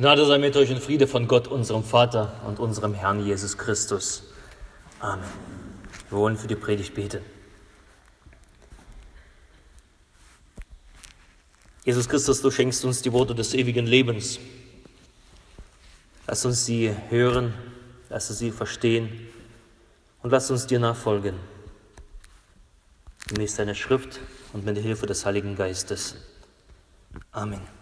Gnade sei mit euch und Friede von Gott, unserem Vater und unserem Herrn Jesus Christus. Amen. Wir wollen für die Predigt beten. Jesus Christus, du schenkst uns die Worte des ewigen Lebens. Lass uns sie hören, lass uns sie verstehen und lass uns dir nachfolgen. Gemäß deiner Schrift und mit der Hilfe des Heiligen Geistes. Amen.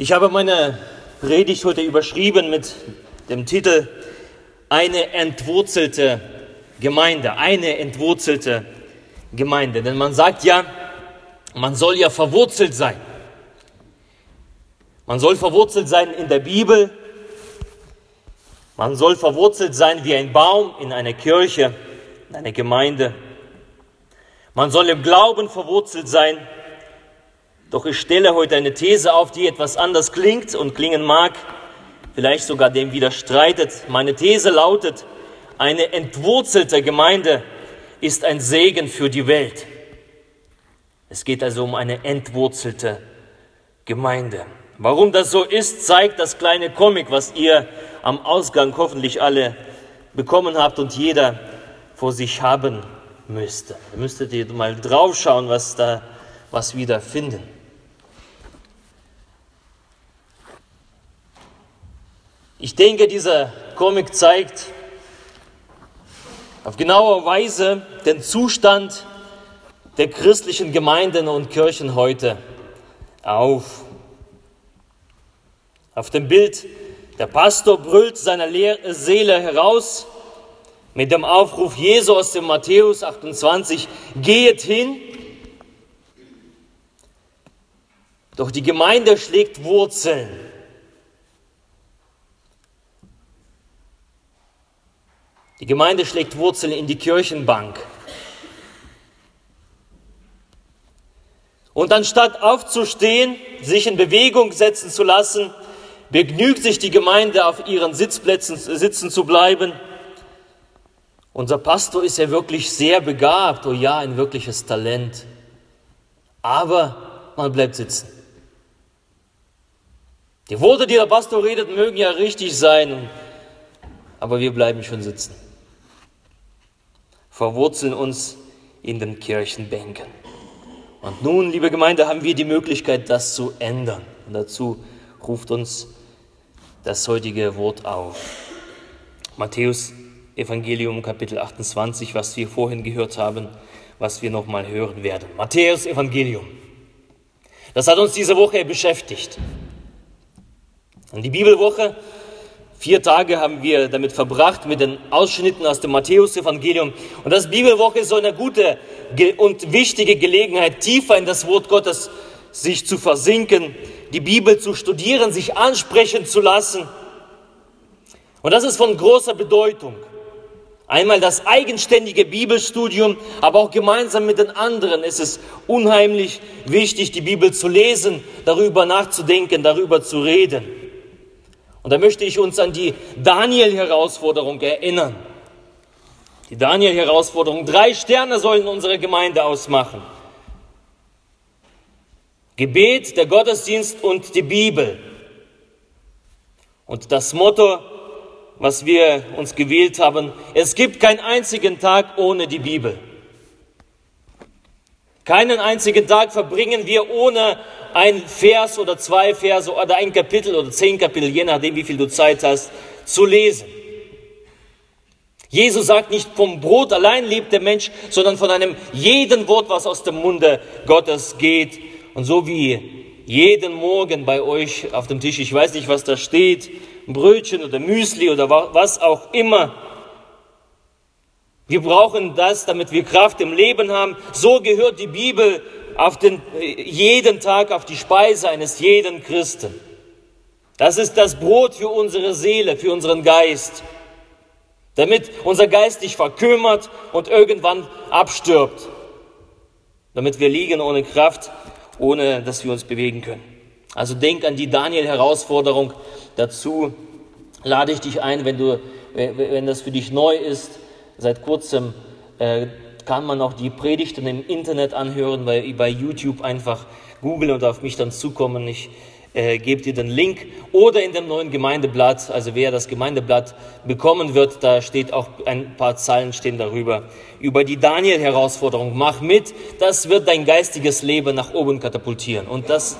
Ich habe meine Predigt heute überschrieben mit dem Titel Eine entwurzelte Gemeinde. Eine entwurzelte Gemeinde. Denn man sagt ja, man soll ja verwurzelt sein. Man soll verwurzelt sein in der Bibel. Man soll verwurzelt sein wie ein Baum in einer Kirche, in einer Gemeinde. Man soll im Glauben verwurzelt sein doch ich stelle heute eine These auf, die etwas anders klingt und klingen mag, vielleicht sogar dem widerstreitet. Meine These lautet, eine entwurzelte Gemeinde ist ein Segen für die Welt. Es geht also um eine entwurzelte Gemeinde. Warum das so ist, zeigt das kleine Comic, was ihr am Ausgang hoffentlich alle bekommen habt und jeder vor sich haben müsste. Da müsstet ihr mal draufschauen, was da was wir da finden. Ich denke, dieser Comic zeigt auf genaue Weise den Zustand der christlichen Gemeinden und Kirchen heute auf. Auf dem Bild, der Pastor brüllt seine Seele heraus mit dem Aufruf Jesu aus dem Matthäus 28, geht hin. Doch die Gemeinde schlägt Wurzeln. Die Gemeinde schlägt Wurzeln in die Kirchenbank. Und anstatt aufzustehen, sich in Bewegung setzen zu lassen, begnügt sich die Gemeinde, auf ihren Sitzplätzen sitzen zu bleiben. Unser Pastor ist ja wirklich sehr begabt, oh ja, ein wirkliches Talent. Aber man bleibt sitzen. Die Worte, die der Pastor redet, mögen ja richtig sein, aber wir bleiben schon sitzen verwurzeln uns in den Kirchenbänken. Und nun, liebe Gemeinde, haben wir die Möglichkeit, das zu ändern. Und dazu ruft uns das heutige Wort auf. Matthäus Evangelium Kapitel 28, was wir vorhin gehört haben, was wir nochmal hören werden. Matthäus Evangelium. Das hat uns diese Woche beschäftigt. Und die Bibelwoche Vier Tage haben wir damit verbracht mit den Ausschnitten aus dem Matthäus-Evangelium. Und das Bibelwoche ist so eine gute und wichtige Gelegenheit, tiefer in das Wort Gottes sich zu versinken, die Bibel zu studieren, sich ansprechen zu lassen. Und das ist von großer Bedeutung. Einmal das eigenständige Bibelstudium, aber auch gemeinsam mit den anderen ist es unheimlich wichtig, die Bibel zu lesen, darüber nachzudenken, darüber zu reden. Und da möchte ich uns an die Daniel-Herausforderung erinnern. Die Daniel-Herausforderung. Drei Sterne sollen unsere Gemeinde ausmachen. Gebet, der Gottesdienst und die Bibel. Und das Motto, was wir uns gewählt haben, es gibt keinen einzigen Tag ohne die Bibel. Keinen einzigen Tag verbringen wir ohne ein Vers oder zwei Verse oder ein Kapitel oder zehn Kapitel, je nachdem, wie viel du Zeit hast, zu lesen. Jesus sagt nicht, vom Brot allein lebt der Mensch, sondern von einem jeden Wort, was aus dem Munde Gottes geht. Und so wie jeden Morgen bei euch auf dem Tisch, ich weiß nicht, was da steht, Brötchen oder Müsli oder was auch immer. Wir brauchen das, damit wir Kraft im Leben haben. So gehört die Bibel den, jeden Tag auf die Speise eines jeden Christen. Das ist das Brot für unsere Seele, für unseren Geist, damit unser Geist nicht verkümmert und irgendwann abstirbt, damit wir liegen ohne Kraft, ohne dass wir uns bewegen können. Also denk an die Daniel-Herausforderung. Dazu lade ich dich ein, wenn, du, wenn das für dich neu ist, seit kurzem äh, kann man auch die Predigten im Internet anhören, bei, bei YouTube einfach googeln und auf mich dann zukommen. Ich äh, gebe dir den Link. Oder in dem neuen Gemeindeblatt, also wer das Gemeindeblatt bekommen wird, da steht auch ein paar Zeilen stehen darüber. Über die Daniel-Herausforderung. Mach mit, das wird dein geistiges Leben nach oben katapultieren. Und das,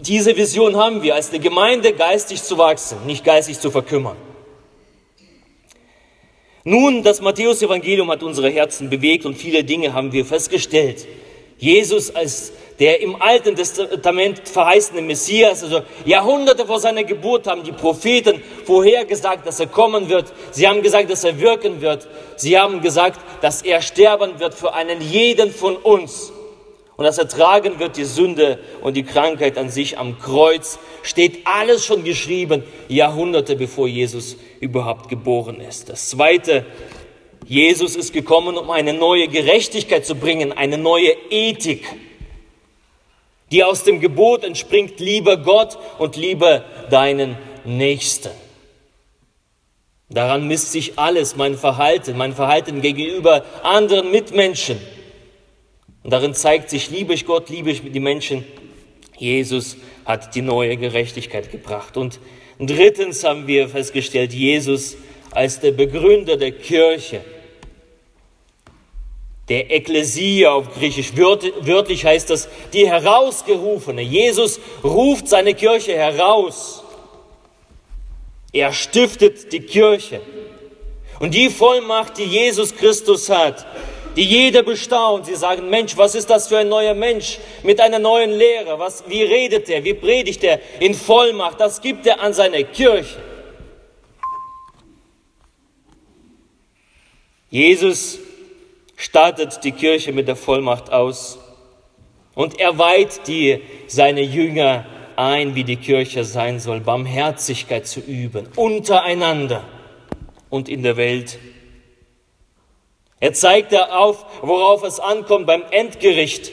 diese Vision haben wir, als eine Gemeinde geistig zu wachsen, nicht geistig zu verkümmern. Nun, das Matthäus-Evangelium hat unsere Herzen bewegt und viele Dinge haben wir festgestellt. Jesus als der im Alten Testament verheißene Messias, also Jahrhunderte vor seiner Geburt haben die Propheten vorhergesagt, dass er kommen wird. Sie haben gesagt, dass er wirken wird. Sie haben gesagt, dass er sterben wird für einen jeden von uns. Und dass er tragen wird die Sünde und die Krankheit an sich am Kreuz. Steht alles schon geschrieben, Jahrhunderte bevor Jesus überhaupt geboren ist. Das Zweite, Jesus ist gekommen, um eine neue Gerechtigkeit zu bringen, eine neue Ethik die aus dem Gebot entspringt, liebe Gott und liebe deinen Nächsten. Daran misst sich alles, mein Verhalten, mein Verhalten gegenüber anderen Mitmenschen. Und darin zeigt sich, liebe ich Gott, liebe ich die Menschen. Jesus hat die neue Gerechtigkeit gebracht. Und drittens haben wir festgestellt, Jesus als der Begründer der Kirche der Ekklesia auf Griechisch. Wörtlich heißt das die Herausgerufene. Jesus ruft seine Kirche heraus. Er stiftet die Kirche. Und die Vollmacht, die Jesus Christus hat, die jeder bestaunt. Sie sagen, Mensch, was ist das für ein neuer Mensch mit einer neuen Lehre? Was, wie redet er? Wie predigt er in Vollmacht? Das gibt er an seine Kirche. Jesus startet die Kirche mit der Vollmacht aus und er weiht die, seine Jünger ein, wie die Kirche sein soll, Barmherzigkeit zu üben, untereinander und in der Welt. Er zeigt auf, worauf es ankommt beim Endgericht.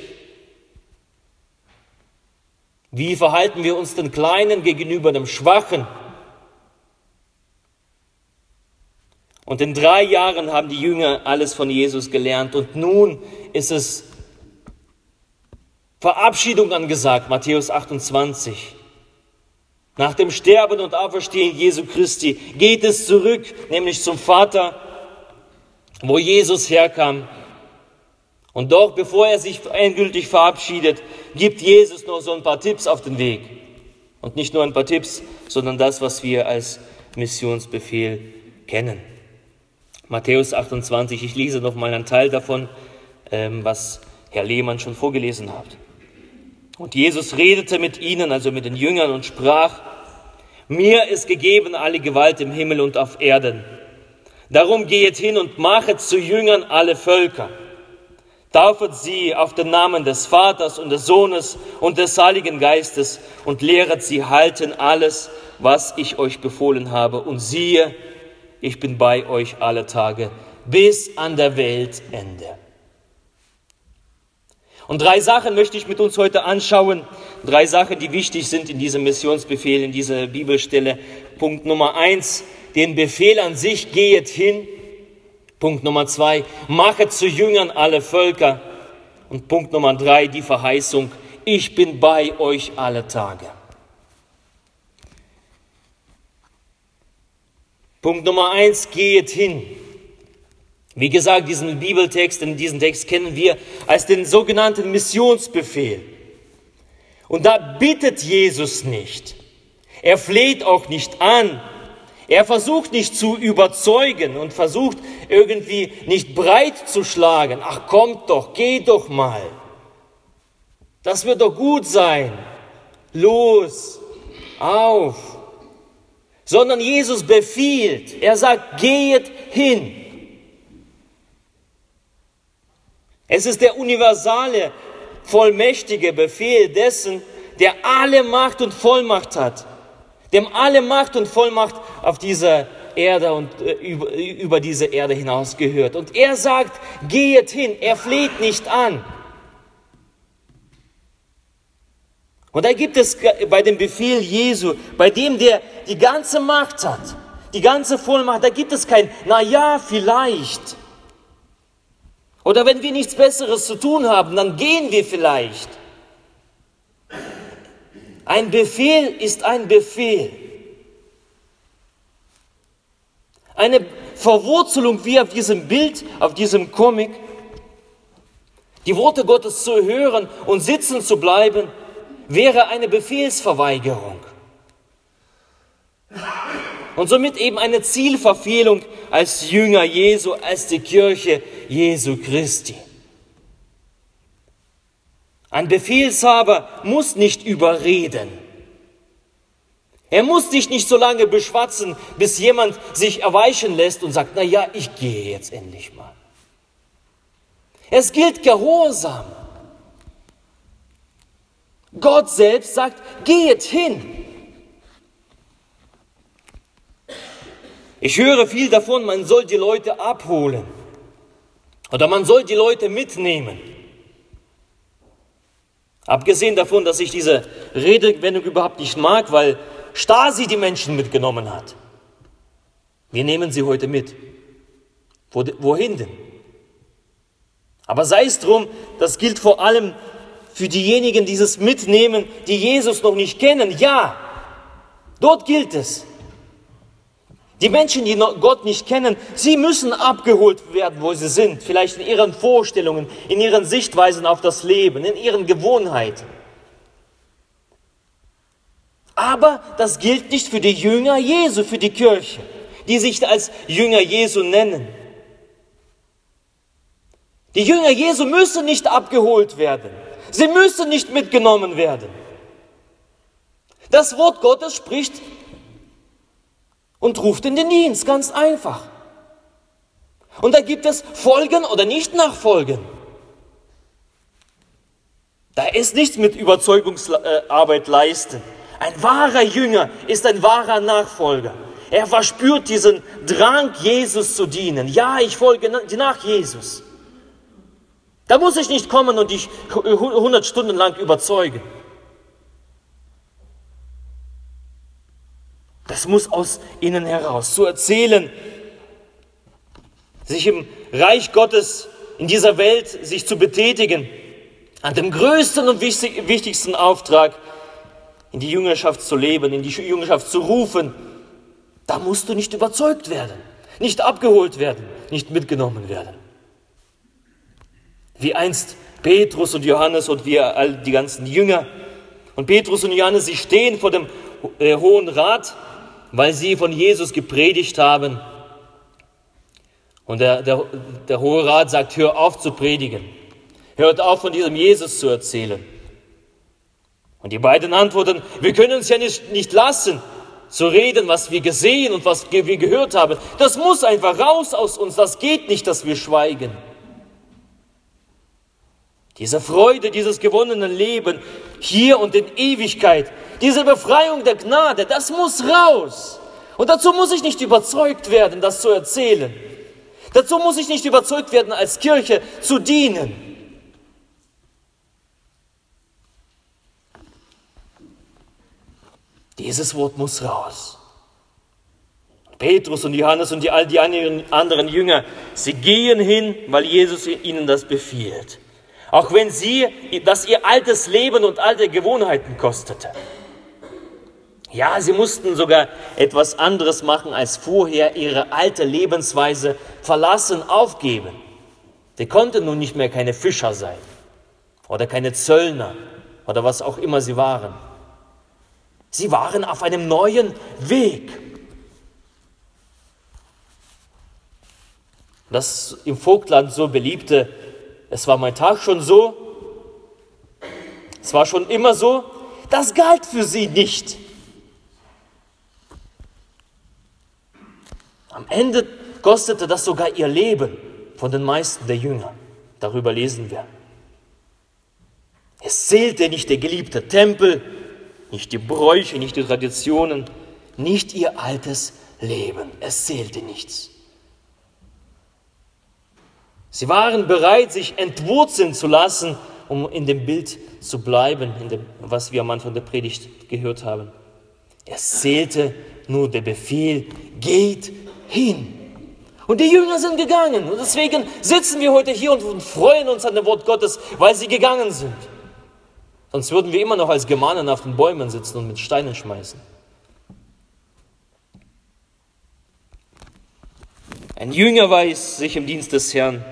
Wie verhalten wir uns den Kleinen gegenüber dem Schwachen? Und in drei Jahren haben die Jünger alles von Jesus gelernt. Und nun ist es Verabschiedung angesagt, Matthäus 28. Nach dem Sterben und Auferstehen Jesu Christi geht es zurück, nämlich zum Vater, wo Jesus herkam. Und doch, bevor er sich endgültig verabschiedet, gibt Jesus noch so ein paar Tipps auf den Weg. Und nicht nur ein paar Tipps, sondern das, was wir als Missionsbefehl kennen. Matthäus 28, ich lese noch mal einen Teil davon, ähm, was Herr Lehmann schon vorgelesen hat. Und Jesus redete mit ihnen, also mit den Jüngern, und sprach, mir ist gegeben alle Gewalt im Himmel und auf Erden. Darum gehet hin und machet zu Jüngern alle Völker. Taufet sie auf den Namen des Vaters und des Sohnes und des Heiligen Geistes und lehret sie halten alles, was ich euch befohlen habe. Und siehe, ich bin bei euch alle Tage bis an der Weltende. Und drei Sachen möchte ich mit uns heute anschauen. Drei Sachen, die wichtig sind in diesem Missionsbefehl, in dieser Bibelstelle. Punkt Nummer eins, den Befehl an sich, gehet hin. Punkt Nummer zwei, machet zu Jüngern alle Völker. Und Punkt Nummer drei, die Verheißung, ich bin bei euch alle Tage. Punkt Nummer eins, geht hin. Wie gesagt, diesen Bibeltext, diesen Text kennen wir als den sogenannten Missionsbefehl. Und da bittet Jesus nicht. Er fleht auch nicht an. Er versucht nicht zu überzeugen und versucht irgendwie nicht breit zu schlagen. Ach, kommt doch, geh doch mal. Das wird doch gut sein. Los, auf sondern Jesus befiehlt. Er sagt, geht hin. Es ist der universale, vollmächtige Befehl dessen, der alle Macht und Vollmacht hat, dem alle Macht und Vollmacht auf dieser Erde und äh, über, diese Erde hinaus gehört. Und er sagt, geht hin, er fleht nicht an. Und da gibt es bei dem Befehl Jesu, bei dem der die ganze Macht hat, die ganze Vollmacht, da gibt es kein, na ja, vielleicht. Oder wenn wir nichts Besseres zu tun haben, dann gehen wir vielleicht. Ein Befehl ist ein Befehl. Eine Verwurzelung wie auf diesem Bild, auf diesem Comic, die Worte Gottes zu hören und sitzen zu bleiben, wäre eine Befehlsverweigerung. Und somit eben eine Zielverfehlung als Jünger Jesu, als die Kirche Jesu Christi. Ein Befehlshaber muss nicht überreden. Er muss dich nicht so lange beschwatzen, bis jemand sich erweichen lässt und sagt, na ja, ich gehe jetzt endlich mal. Es gilt Gehorsam. Gott selbst sagt, geht hin. Ich höre viel davon, man soll die Leute abholen oder man soll die Leute mitnehmen. Abgesehen davon, dass ich diese Redewendung überhaupt nicht mag, weil Stasi die Menschen mitgenommen hat. Wir nehmen sie heute mit. Wohin denn? Aber sei es drum, das gilt vor allem für diejenigen, die es mitnehmen, die Jesus noch nicht kennen. Ja, dort gilt es. Die Menschen, die Gott nicht kennen, sie müssen abgeholt werden, wo sie sind. Vielleicht in ihren Vorstellungen, in ihren Sichtweisen auf das Leben, in ihren Gewohnheiten. Aber das gilt nicht für die Jünger Jesu, für die Kirche, die sich als Jünger Jesu nennen. Die Jünger Jesu müssen nicht abgeholt werden. Sie müssen nicht mitgenommen werden. Das Wort Gottes spricht und ruft in den Dienst, ganz einfach. Und da gibt es Folgen oder nicht nachfolgen. Da ist nichts mit Überzeugungsarbeit leisten. Ein wahrer Jünger ist ein wahrer Nachfolger. Er verspürt diesen Drang, Jesus zu dienen. Ja, ich folge nach Jesus. Da muss ich nicht kommen und dich 100 Stunden lang überzeugen. Das muss aus innen heraus. Zu erzählen, sich im Reich Gottes in dieser Welt sich zu betätigen, an dem größten und wichtigsten Auftrag, in die Jüngerschaft zu leben, in die Jüngerschaft zu rufen, da musst du nicht überzeugt werden, nicht abgeholt werden, nicht mitgenommen werden. Wie einst Petrus und Johannes und wir all die ganzen Jünger. Und Petrus und Johannes, sie stehen vor dem äh, Hohen Rat weil sie von Jesus gepredigt haben. Und der, der, der Hohe Rat sagt, hör auf zu predigen. Hört auf von diesem Jesus zu erzählen. Und die beiden antworten, wir können es ja nicht, nicht lassen, zu reden, was wir gesehen und was wir gehört haben. Das muss einfach raus aus uns. Das geht nicht, dass wir schweigen. Diese Freude, dieses gewonnene Leben hier und in Ewigkeit, diese Befreiung der Gnade, das muss raus. Und dazu muss ich nicht überzeugt werden, das zu erzählen. Dazu muss ich nicht überzeugt werden, als Kirche zu dienen. Dieses Wort muss raus. Petrus und Johannes und die, all die anderen Jünger, sie gehen hin, weil Jesus ihnen das befiehlt. Auch wenn sie, das ihr altes Leben und alte Gewohnheiten kostete. Ja, sie mussten sogar etwas anderes machen als vorher, ihre alte Lebensweise verlassen, aufgeben. Sie konnten nun nicht mehr keine Fischer sein oder keine Zöllner oder was auch immer sie waren. Sie waren auf einem neuen Weg. Das im Vogtland so beliebte es war mein Tag schon so, es war schon immer so, das galt für sie nicht. Am Ende kostete das sogar ihr Leben von den meisten der Jünger. Darüber lesen wir. Es zählte nicht der geliebte Tempel, nicht die Bräuche, nicht die Traditionen, nicht ihr altes Leben. Es zählte nichts. Sie waren bereit, sich entwurzeln zu lassen, um in dem Bild zu bleiben, dem, was wir am Anfang der Predigt gehört haben. Es zählte nur der Befehl, geht hin. Und die Jünger sind gegangen. Und deswegen sitzen wir heute hier und freuen uns an dem Wort Gottes, weil sie gegangen sind. Sonst würden wir immer noch als Gemanen auf den Bäumen sitzen und mit Steinen schmeißen. Ein Jünger weiß sich im Dienst des Herrn.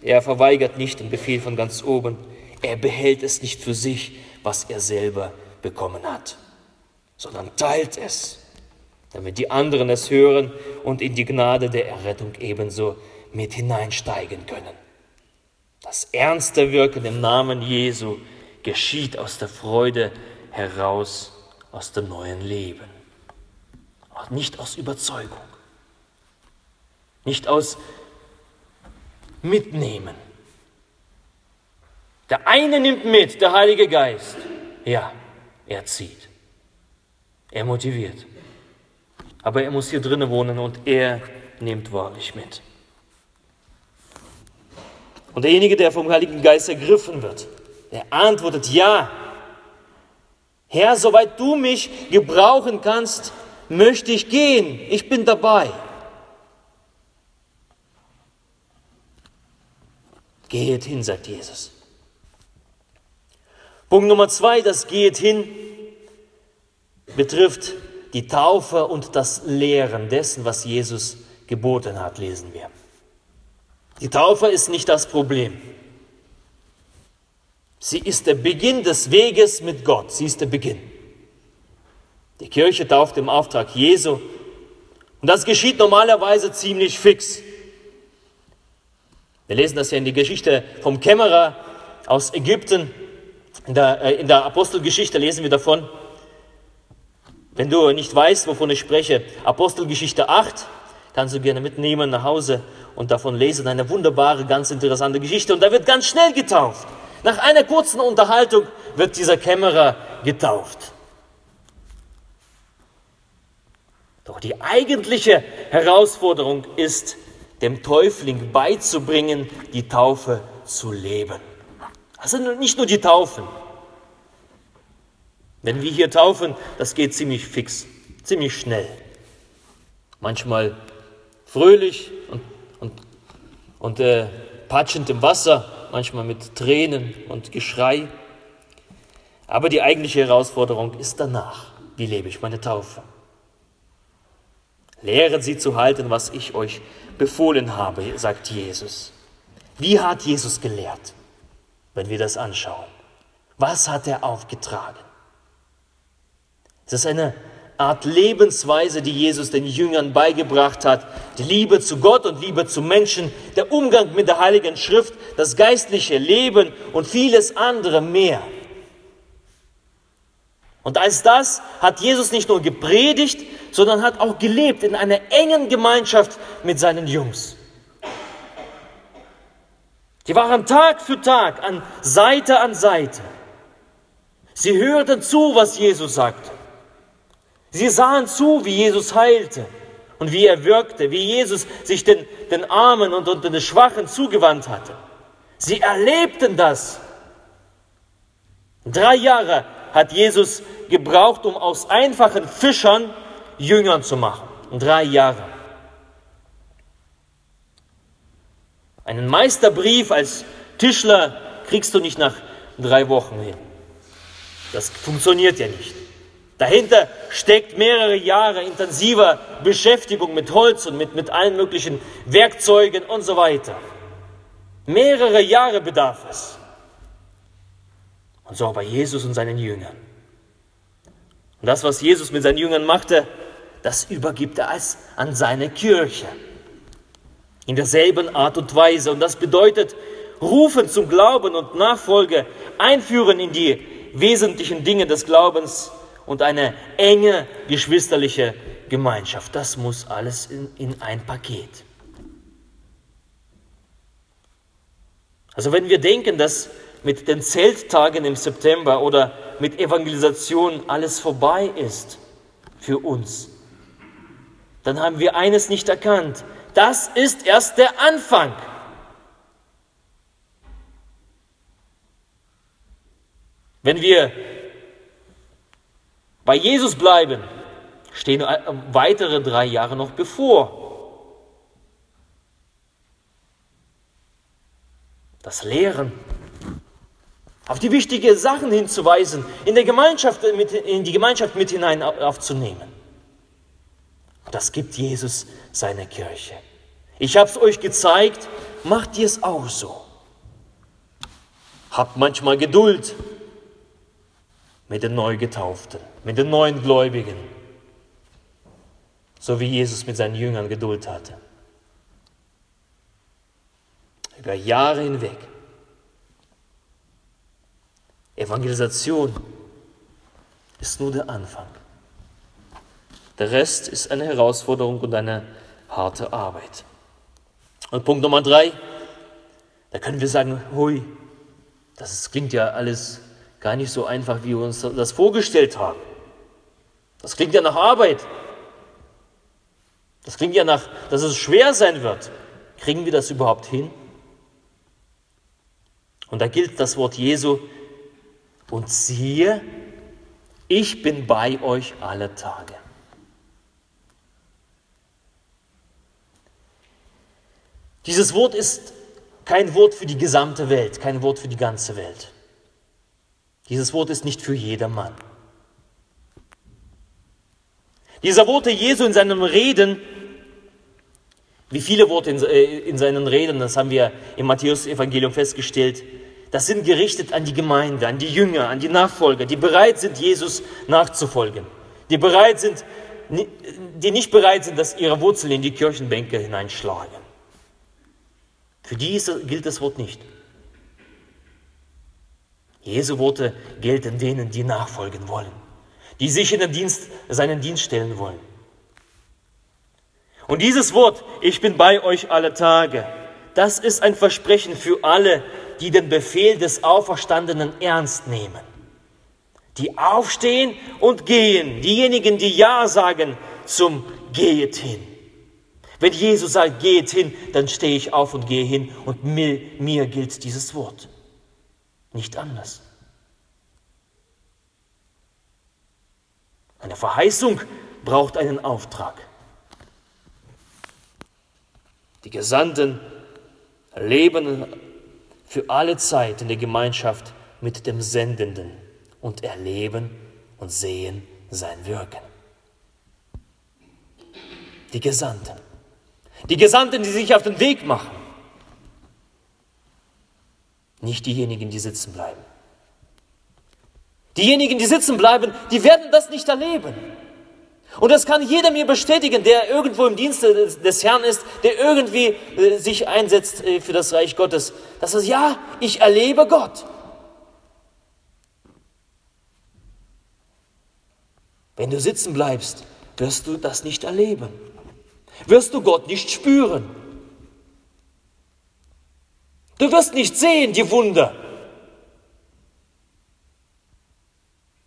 Er verweigert nicht den Befehl von ganz oben. Er behält es nicht für sich, was er selber bekommen hat, sondern teilt es damit die anderen es hören und in die Gnade der Errettung ebenso mit hineinsteigen können. Das ernste Wirken im Namen Jesu geschieht aus der Freude heraus, aus dem neuen Leben. Auch nicht aus Überzeugung, nicht aus Mitnehmen. Der eine nimmt mit, der Heilige Geist. Ja, er zieht. Er motiviert aber er muss hier drinnen wohnen und er nimmt wahrlich mit. Und derjenige, der vom Heiligen Geist ergriffen wird, der antwortet, ja, Herr, soweit du mich gebrauchen kannst, möchte ich gehen, ich bin dabei. Geht hin, sagt Jesus. Punkt Nummer zwei, das geht hin, betrifft die Taufe und das Lehren dessen, was Jesus geboten hat, lesen wir. Die Taufe ist nicht das Problem. Sie ist der Beginn des Weges mit Gott. Sie ist der Beginn. Die Kirche tauft im Auftrag Jesu. Und das geschieht normalerweise ziemlich fix. Wir lesen das ja in der Geschichte vom Kämmerer aus Ägypten. In der, äh, in der Apostelgeschichte lesen wir davon. Wenn du nicht weißt, wovon ich spreche, Apostelgeschichte 8, kannst du gerne mitnehmen nach Hause und davon lesen. Eine wunderbare, ganz interessante Geschichte. Und da wird ganz schnell getauft. Nach einer kurzen Unterhaltung wird dieser Kämmerer getauft. Doch die eigentliche Herausforderung ist, dem Täufling beizubringen, die Taufe zu leben. Also nicht nur die Taufen, wenn wir hier taufen, das geht ziemlich fix, ziemlich schnell. Manchmal fröhlich und, und, und äh, patschend im Wasser, manchmal mit Tränen und Geschrei. Aber die eigentliche Herausforderung ist danach. Wie lebe ich meine Taufe? Lehret sie zu halten, was ich euch befohlen habe, sagt Jesus. Wie hat Jesus gelehrt, wenn wir das anschauen? Was hat er aufgetragen? Es ist eine Art Lebensweise, die Jesus den Jüngern beigebracht hat. Die Liebe zu Gott und Liebe zu Menschen, der Umgang mit der Heiligen Schrift, das geistliche Leben und vieles andere mehr. Und als das hat Jesus nicht nur gepredigt, sondern hat auch gelebt in einer engen Gemeinschaft mit seinen Jungs. Die waren Tag für Tag an Seite an Seite. Sie hörten zu, was Jesus sagte. Sie sahen zu, wie Jesus heilte und wie er wirkte, wie Jesus sich den, den Armen und, und den Schwachen zugewandt hatte. Sie erlebten das. Drei Jahre hat Jesus gebraucht, um aus einfachen Fischern Jüngern zu machen. Drei Jahre. Einen Meisterbrief als Tischler kriegst du nicht nach drei Wochen hin. Das funktioniert ja nicht. Dahinter steckt mehrere Jahre intensiver Beschäftigung mit Holz und mit, mit allen möglichen Werkzeugen und so weiter. Mehrere Jahre bedarf es. Und so auch bei Jesus und seinen Jüngern. Und das, was Jesus mit seinen Jüngern machte, das übergibt er als an seine Kirche. In derselben Art und Weise. Und das bedeutet, rufen zum Glauben und Nachfolge, einführen in die wesentlichen Dinge des Glaubens und eine enge geschwisterliche Gemeinschaft. Das muss alles in, in ein Paket. Also wenn wir denken, dass mit den Zelttagen im September oder mit Evangelisation alles vorbei ist für uns, dann haben wir eines nicht erkannt. Das ist erst der Anfang. Wenn wir bei Jesus bleiben, stehen äh, weitere drei Jahre noch bevor. Das Lehren, auf die wichtigen Sachen hinzuweisen, in, der Gemeinschaft mit, in die Gemeinschaft mit hinein aufzunehmen. Das gibt Jesus seiner Kirche. Ich habe es euch gezeigt, macht ihr es auch so. Habt manchmal Geduld, mit den Neugetauften, mit den neuen Gläubigen, so wie Jesus mit seinen Jüngern Geduld hatte. Über Jahre hinweg. Evangelisation ist nur der Anfang. Der Rest ist eine Herausforderung und eine harte Arbeit. Und Punkt Nummer drei, da können wir sagen, hui, das klingt ja alles gar nicht so einfach, wie wir uns das vorgestellt haben. Das klingt ja nach Arbeit. Das klingt ja nach, dass es schwer sein wird. Kriegen wir das überhaupt hin? Und da gilt das Wort Jesu, und siehe, ich bin bei euch alle Tage. Dieses Wort ist kein Wort für die gesamte Welt, kein Wort für die ganze Welt. Dieses Wort ist nicht für jedermann. Dieser Worte Jesu in seinem Reden, wie viele Worte in, äh, in seinen Reden, das haben wir im Matthäus-Evangelium festgestellt, das sind gerichtet an die Gemeinde, an die Jünger, an die Nachfolger, die bereit sind, Jesus nachzufolgen, die bereit sind, die nicht bereit sind, dass ihre Wurzeln in die Kirchenbänke hineinschlagen. Für die gilt das Wort nicht. Jesu Worte gelten denen, die nachfolgen wollen, die sich in den Dienst, seinen Dienst stellen wollen. Und dieses Wort, ich bin bei euch alle Tage, das ist ein Versprechen für alle, die den Befehl des Auferstandenen ernst nehmen. Die aufstehen und gehen. Diejenigen, die Ja sagen zum Gehet hin. Wenn Jesus sagt, geht hin, dann stehe ich auf und gehe hin und mir, mir gilt dieses Wort. Nicht anders. Eine Verheißung braucht einen Auftrag. Die Gesandten leben für alle Zeit in der Gemeinschaft mit dem Sendenden und erleben und sehen sein Wirken. Die Gesandten. Die Gesandten, die sich auf den Weg machen. Nicht diejenigen, die sitzen bleiben. Diejenigen, die sitzen bleiben, die werden das nicht erleben. Und das kann jeder mir bestätigen, der irgendwo im Dienste des Herrn ist, der irgendwie äh, sich einsetzt äh, für das Reich Gottes. Das ist, ja, ich erlebe Gott. Wenn du sitzen bleibst, wirst du das nicht erleben. Wirst du Gott nicht spüren. Du wirst nicht sehen die Wunder.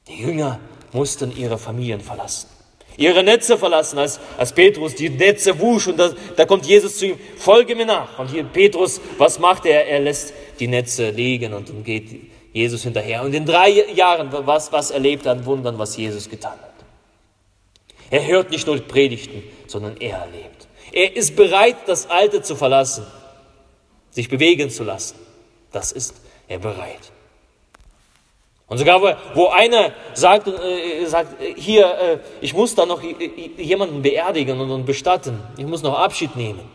Die Jünger mussten ihre Familien verlassen ihre Netze verlassen, als, als Petrus die Netze wusch und da, da kommt Jesus zu ihm, folge mir nach. Und hier Petrus, was macht er? Er lässt die Netze liegen und dann geht Jesus hinterher. Und in drei Jahren, was, was erlebt er an Wundern, was Jesus getan hat? Er hört nicht nur Predigten, sondern er erlebt. Er ist bereit, das Alte zu verlassen, sich bewegen zu lassen. Das ist er bereit. Und sogar, wo einer sagt, äh, sagt hier, äh, ich muss da noch jemanden beerdigen und bestatten, ich muss noch Abschied nehmen,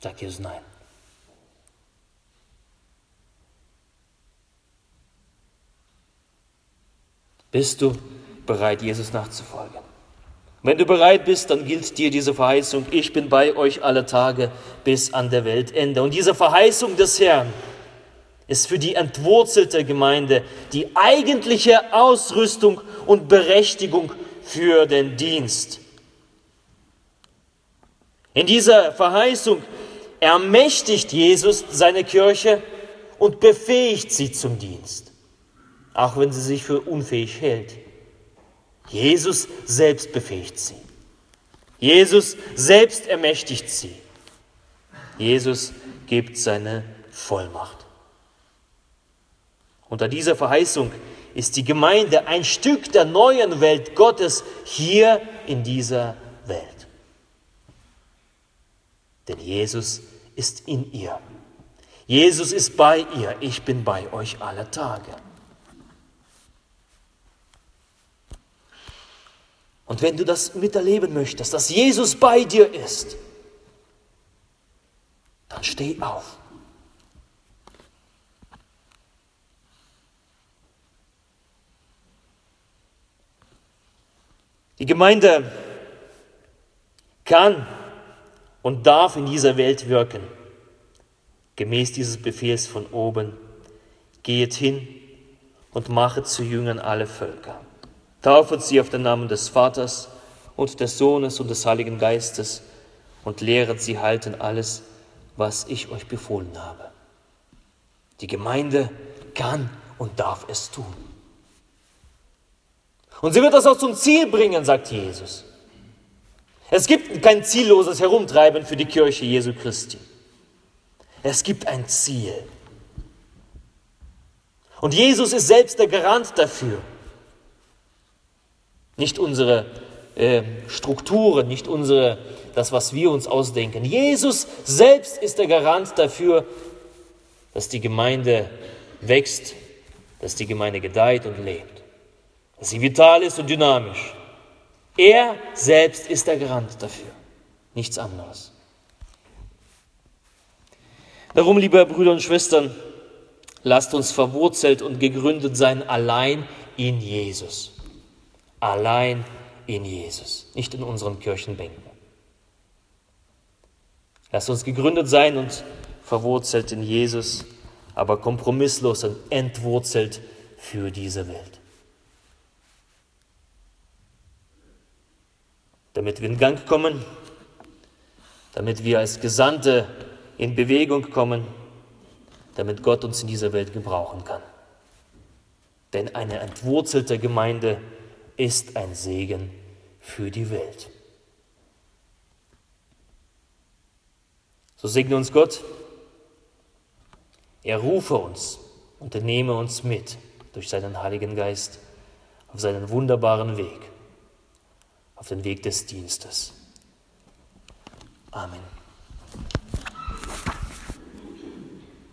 sagt Jesus nein. Bist du bereit, Jesus nachzufolgen? Wenn du bereit bist, dann gilt dir diese Verheißung, ich bin bei euch alle Tage bis an der Weltende. Und diese Verheißung des Herrn, ist für die entwurzelte Gemeinde die eigentliche Ausrüstung und Berechtigung für den Dienst. In dieser Verheißung ermächtigt Jesus seine Kirche und befähigt sie zum Dienst, auch wenn sie sich für unfähig hält. Jesus selbst befähigt sie. Jesus selbst ermächtigt sie. Jesus gibt seine Vollmacht. Unter dieser Verheißung ist die Gemeinde ein Stück der neuen Welt Gottes hier in dieser Welt. Denn Jesus ist in ihr. Jesus ist bei ihr, ich bin bei euch alle Tage. Und wenn du das miterleben möchtest, dass Jesus bei dir ist, dann steh auf. Die Gemeinde kann und darf in dieser Welt wirken, gemäß dieses Befehls von oben. Geht hin und machet zu Jüngern alle Völker. Taufet sie auf den Namen des Vaters und des Sohnes und des Heiligen Geistes und lehret sie halten alles, was ich euch befohlen habe. Die Gemeinde kann und darf es tun. Und sie wird das auch zum Ziel bringen, sagt Jesus. Es gibt kein zielloses Herumtreiben für die Kirche Jesu Christi. Es gibt ein Ziel. Und Jesus ist selbst der Garant dafür. Nicht unsere äh, Strukturen, nicht unsere, das, was wir uns ausdenken. Jesus selbst ist der Garant dafür, dass die Gemeinde wächst, dass die Gemeinde gedeiht und lebt, dass sie vital ist und dynamisch. Er selbst ist der Garant dafür, nichts anderes. Darum, liebe Brüder und Schwestern, lasst uns verwurzelt und gegründet sein allein in Jesus. Allein in Jesus, nicht in unseren Kirchenbänken. Lasst uns gegründet sein und verwurzelt in Jesus, aber kompromisslos und entwurzelt für diese Welt. Damit wir in Gang kommen, damit wir als Gesandte in Bewegung kommen, damit Gott uns in dieser Welt gebrauchen kann. Denn eine entwurzelte Gemeinde ist ein Segen für die Welt. So segne uns Gott. Er rufe uns und nehme uns mit durch seinen Heiligen Geist auf seinen wunderbaren Weg, auf den Weg des Dienstes. Amen.